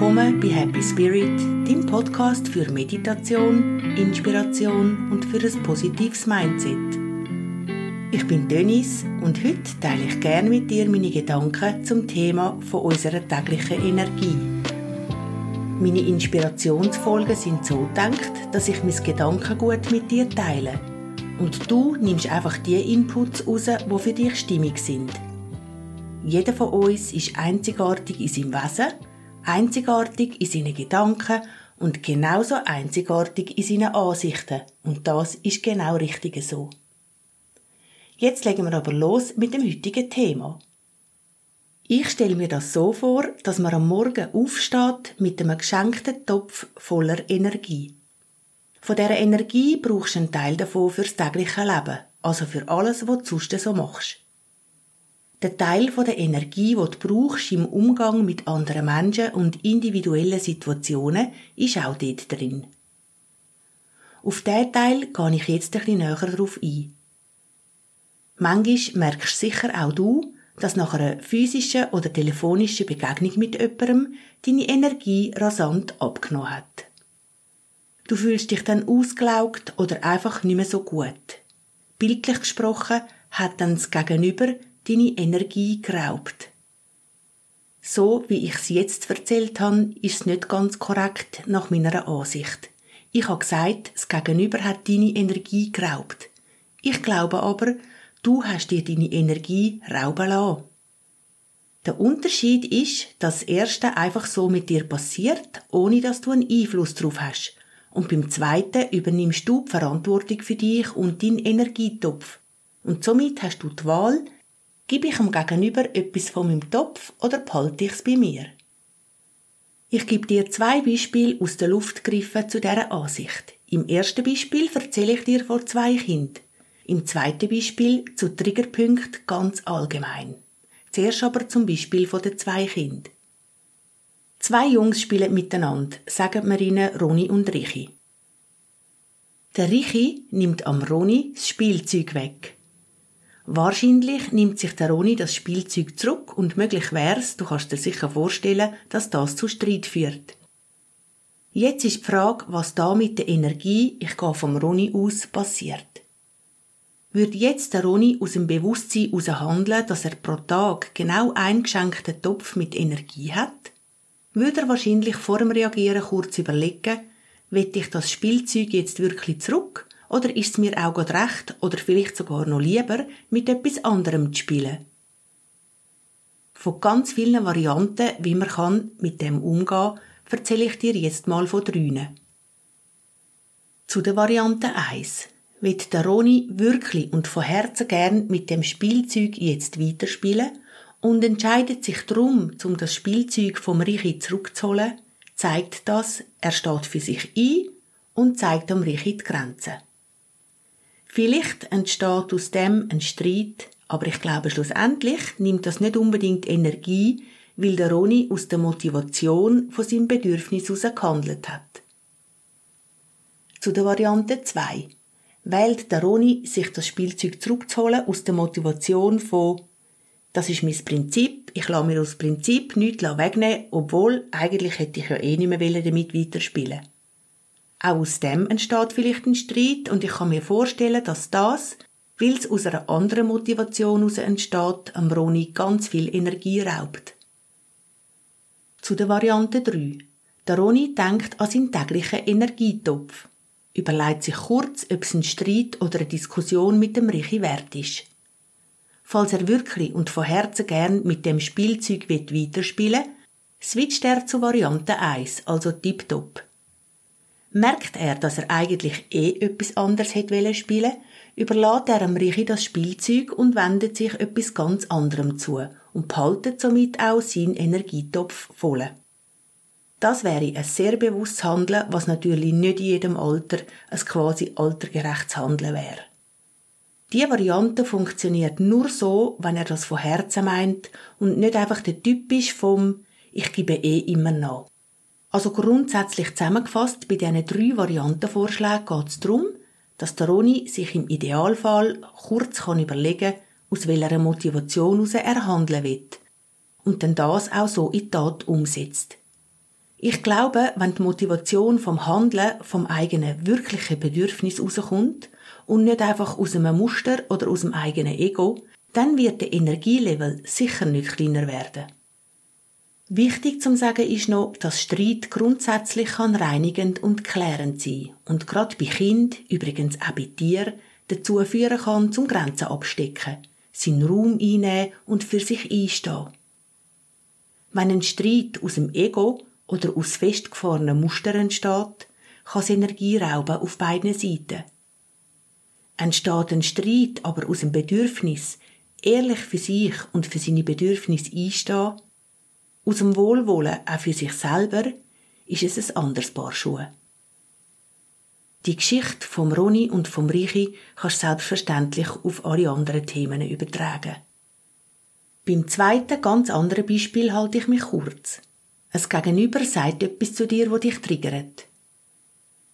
willkommen bei Happy Spirit, dem Podcast für Meditation, Inspiration und für ein positives Mindset. Ich bin Dennis und heute teile ich gerne mit dir meine Gedanken zum Thema von unserer täglichen Energie. Meine Inspirationsfolgen sind so gedacht, dass ich mein Gedankengut mit dir teile. Und du nimmst einfach die Inputs raus, die für dich stimmig sind. Jeder von uns ist einzigartig in seinem Wesen einzigartig in seinen Gedanken und genauso einzigartig in seinen Ansichten. Und das ist genau richtig so. Jetzt legen wir aber los mit dem heutigen Thema. Ich stelle mir das so vor, dass man am Morgen aufsteht mit einem geschenkten Topf voller Energie. Von dieser Energie brauchst du einen Teil davon fürs tägliche Leben, also für alles, was du sonst so machst. Der Teil von der Energie, die du brauchst im Umgang mit anderen Menschen und individuellen Situationen, ist auch dort drin. Auf diesen Teil gehe ich jetzt ein bisschen näher darauf ein. Manchmal merkst sicher auch du, dass nach einer physischen oder telefonischen Begegnung mit jemandem deine Energie rasant abgenommen hat. Du fühlst dich dann ausgelaugt oder einfach nicht mehr so gut. Bildlich gesprochen hat dann das Gegenüber deine Energie geraubt. So wie ich es jetzt erzählt habe, ist es nicht ganz korrekt nach meiner Ansicht. Ich habe gesagt, das Gegenüber hat deine Energie geraubt. Ich glaube aber, du hast dir deine Energie rauben lassen. Der Unterschied ist, dass das erste einfach so mit dir passiert, ohne dass du einen Einfluss drauf hast. Und beim zweiten übernimmst du die Verantwortung für dich und deinen Energietopf. Und somit hast du die Wahl, Gebe ich dem Gegenüber etwas von meinem Topf oder behalte ich es bei mir? Ich gebe dir zwei Beispiele aus der Luft gegriffen zu dieser Ansicht. Im ersten Beispiel erzähle ich dir von zwei Kindern. Im zweiten Beispiel zu Triggerpunkten ganz allgemein. Zuerst aber zum Beispiel von den zwei Kindern. Zwei Jungs spielen miteinander, sagen wir ihnen Roni und Richi. Der Richi nimmt am Roni das Spielzeug weg. Wahrscheinlich nimmt sich der Roni das Spielzeug zurück und möglich wär's, du kannst dir sicher vorstellen, dass das zu Streit führt. Jetzt ist die Frage, was da mit der Energie, ich gehe vom Roni aus, passiert. Würde jetzt der Roni aus dem Bewusstsein heraus handeln, dass er pro Tag genau einen geschenkten Topf mit Energie hat, würde er wahrscheinlich vor dem Reagieren kurz überlegen, will ich das Spielzeug jetzt wirklich zurück oder ist es mir auch gerade recht oder vielleicht sogar noch lieber, mit etwas anderem zu spielen? Von ganz vielen Varianten, wie man kann mit dem umgehen, erzähle ich dir jetzt mal von drei. Zu der Variante 1. Wird der Roni wirklich und von Herzen gern mit dem Spielzeug jetzt weiterspielen und entscheidet sich darum, um das Spielzeug vom Richi zurückzuholen, zeigt das, er steht für sich ein und zeigt am Richi die Grenzen. Vielleicht entsteht aus dem ein Streit, aber ich glaube schlussendlich nimmt das nicht unbedingt Energie, weil der Roni aus der Motivation von seinem Bedürfnis heraus gehandelt hat. Zu der Variante 2. Wählt der Roni, sich das Spielzeug zurückzuholen aus der Motivation von das ist mein Prinzip, ich lasse mir aus Prinzip nichts wegnehmen, obwohl eigentlich hätte ich ja eh nicht mehr damit weiterspielen auch aus dem entsteht vielleicht ein Streit und ich kann mir vorstellen, dass das, weil es aus einer anderen Motivation heraus entsteht, am Roni ganz viel Energie raubt. Zu der Variante 3. Der Roni denkt an seinen täglichen Energietopf, überlegt sich kurz, ob es ein Streit oder eine Diskussion mit dem Richi wert ist. Falls er wirklich und von Herzen gern mit dem Spielzeug weiterspielen will, switcht er zu Variante 1, also Tip-Top. Merkt er, dass er eigentlich eh etwas anderes hätte spielen überlässt er am Richi das Spielzeug und wendet sich etwas ganz anderem zu und behaltet somit auch seinen Energietopf voll. Das wäre ein sehr bewusstes Handeln, was natürlich nicht in jedem Alter ein quasi altergerechtes Handeln wäre. Die Variante funktioniert nur so, wenn er das von Herzen meint und nicht einfach der Typ ist vom Ich gebe eh immer nach. Also grundsätzlich zusammengefasst, bei diesen drei Variantenvorschlägen geht es darum, dass der Roni sich im Idealfall kurz kann überlegen aus welcher Motivation heraus er handeln will und dann das auch so in die Tat umsetzt. Ich glaube, wenn die Motivation vom Handeln vom eigenen wirklichen Bedürfnis rauskommt und nicht einfach aus einem Muster oder aus dem eigenen Ego, dann wird der Energielevel sicher nicht kleiner werden. Wichtig zum Sagen ist noch, dass Streit grundsätzlich kann reinigend und klärend sein und gerade bei Kind, übrigens auch bei Tieren, dazu führen kann, zum Grenzen abstecken, seinen Raum einnehmen und für sich einstehen. Wenn ein Streit aus dem Ego oder aus festgefahrenen Mustern entsteht, kann es Energie rauben auf beiden Seiten. Entsteht ein Streit aber aus dem Bedürfnis, ehrlich für sich und für seine Bedürfnisse einstehen, aus dem Wohlwollen auch für sich selber, ist es ein anderes Paar Schuhe. Die Geschichte vom Roni und vom Richi kannst du selbstverständlich auf alle anderen Themen übertragen. Beim zweiten ganz anderen Beispiel halte ich mich kurz. Es Gegenüber sagt etwas zu dir, wo dich triggert.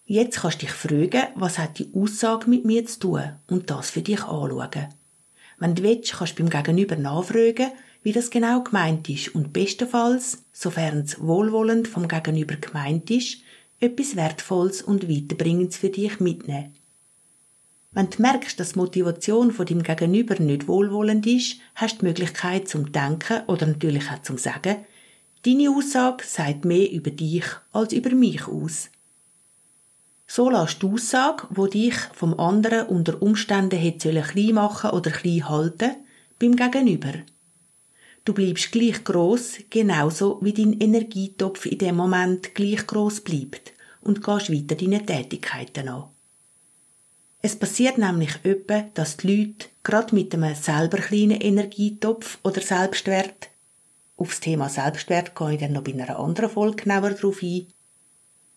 Jetzt kannst du dich fragen, was hat die Aussage mit mir zu tun und das für dich anschauen. Wenn du willst, kannst du beim Gegenüber nachfragen, wie das genau gemeint ist und bestenfalls, sofern es wohlwollend vom Gegenüber gemeint ist, etwas Wertvolles und Weiterbringendes für dich mitnehmen. Wenn du merkst, dass die Motivation von deinem Gegenüber nicht wohlwollend ist, hast du die Möglichkeit zum Denken oder natürlich auch zum Sagen, Deine Aussage sagt mehr über dich als über mich aus. So lässt die Aussage, wo dich vom anderen unter Umständen hätte klein machen oder klein halten, beim Gegenüber. Du bleibst gleich groß, genauso wie dein Energietopf in dem Moment gleich groß bleibt und gehst weiter deine Tätigkeiten an. Es passiert nämlich öppe, dass die Leute gerade mit einem selber kleinen Energietopf oder Selbstwert Aufs Thema Selbstwert gehe ich dann noch bei einer anderen Folge genauer darauf ein.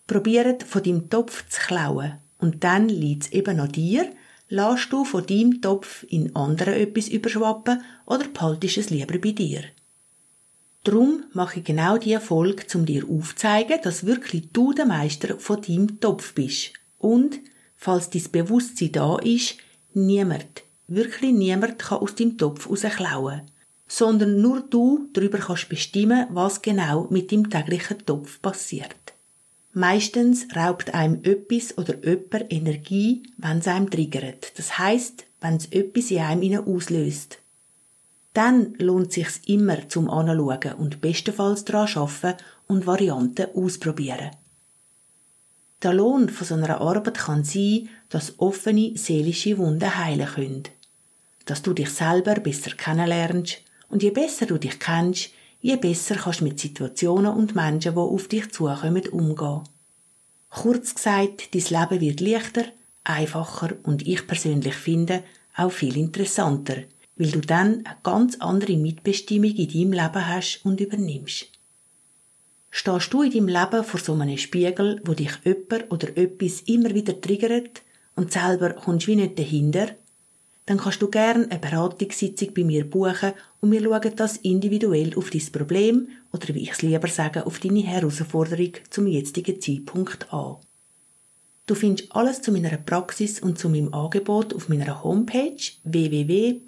Probiert von deinem Topf zu klauen und dann liegt es eben an dir, lässt du von deinem Topf in anderen etwas überschwappen oder behaltest es lieber bei dir. Drum mache ich genau diese Folge, um dir aufzuzeigen, dass wirklich du der Meister von deinem Topf bist. Und, falls dein Bewusstsein da ist, niemand, wirklich niemand kann aus deinem Topf rausklauen sondern nur du darüber kannst bestimmen, was genau mit dem täglichen Topf passiert. Meistens raubt einem etwas oder jemand Energie, wenn es einem triggert. Das heißt, wenn es etwas in einem auslöst. Dann lohnt sich's immer zum Anschauen und bestenfalls daran arbeiten und Varianten ausprobieren. Der Lohn von so einer Arbeit kann sein, dass offene seelische Wunden heilen können. Dass du dich selber besser kennenlernst, und je besser du dich kennst, je besser kannst du mit Situationen und Menschen, die auf dich zukommen, umgehen. Kurz gesagt, dein Leben wird leichter, einfacher und ich persönlich finde auch viel interessanter, weil du dann eine ganz andere Mitbestimmung in deinem Leben hast und übernimmst. Stehst du in deinem Leben vor so einem Spiegel, wo dich jemand oder etwas immer wieder triggert und selber kommst wie nicht dahinter, dann kannst du gerne eine Beratungssitzung bei mir buchen und wir schauen das individuell auf dein Problem oder wie ich es lieber sage, auf deine Herausforderung zum jetzigen Zeitpunkt an. Du findest alles zu meiner Praxis und zu meinem Angebot auf meiner Homepage www.rfit.ch.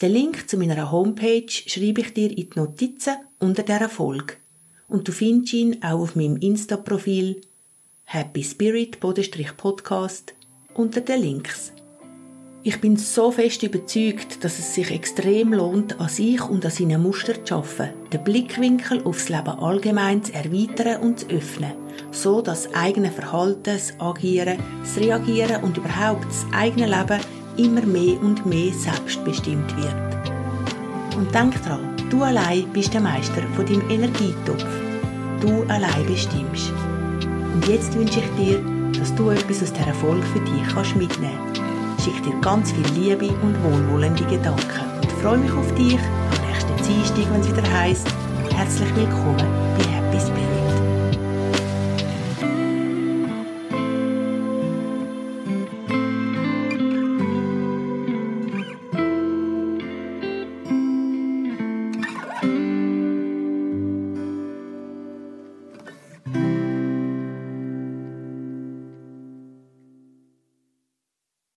Den Link zu meiner Homepage schreibe ich dir in die Notizen unter dieser Folge. Und du findest ihn auch auf meinem Insta-Profil Happy Spirit Podcast unter den Links. Ich bin so fest überzeugt, dass es sich extrem lohnt, an sich und an seinen Mustern zu arbeiten, den Blickwinkel aufs Leben allgemein zu erweitern und zu öffnen, so dass das eigene Verhalten, das Agieren, das Reagieren und überhaupt das eigene Leben immer mehr und mehr selbstbestimmt wird. Und denk dran, du allein bist der Meister von deinem Energietopf. Du allein bestimmst. Und jetzt wünsche ich dir dass du etwas aus dieser Folge für dich kannst mitnehmen kannst. Ich schicke dir ganz viel Liebe und wohlwollende Gedanken. Und freue mich auf dich am nächsten Dienstag, wenn es wieder heisst, herzlich willkommen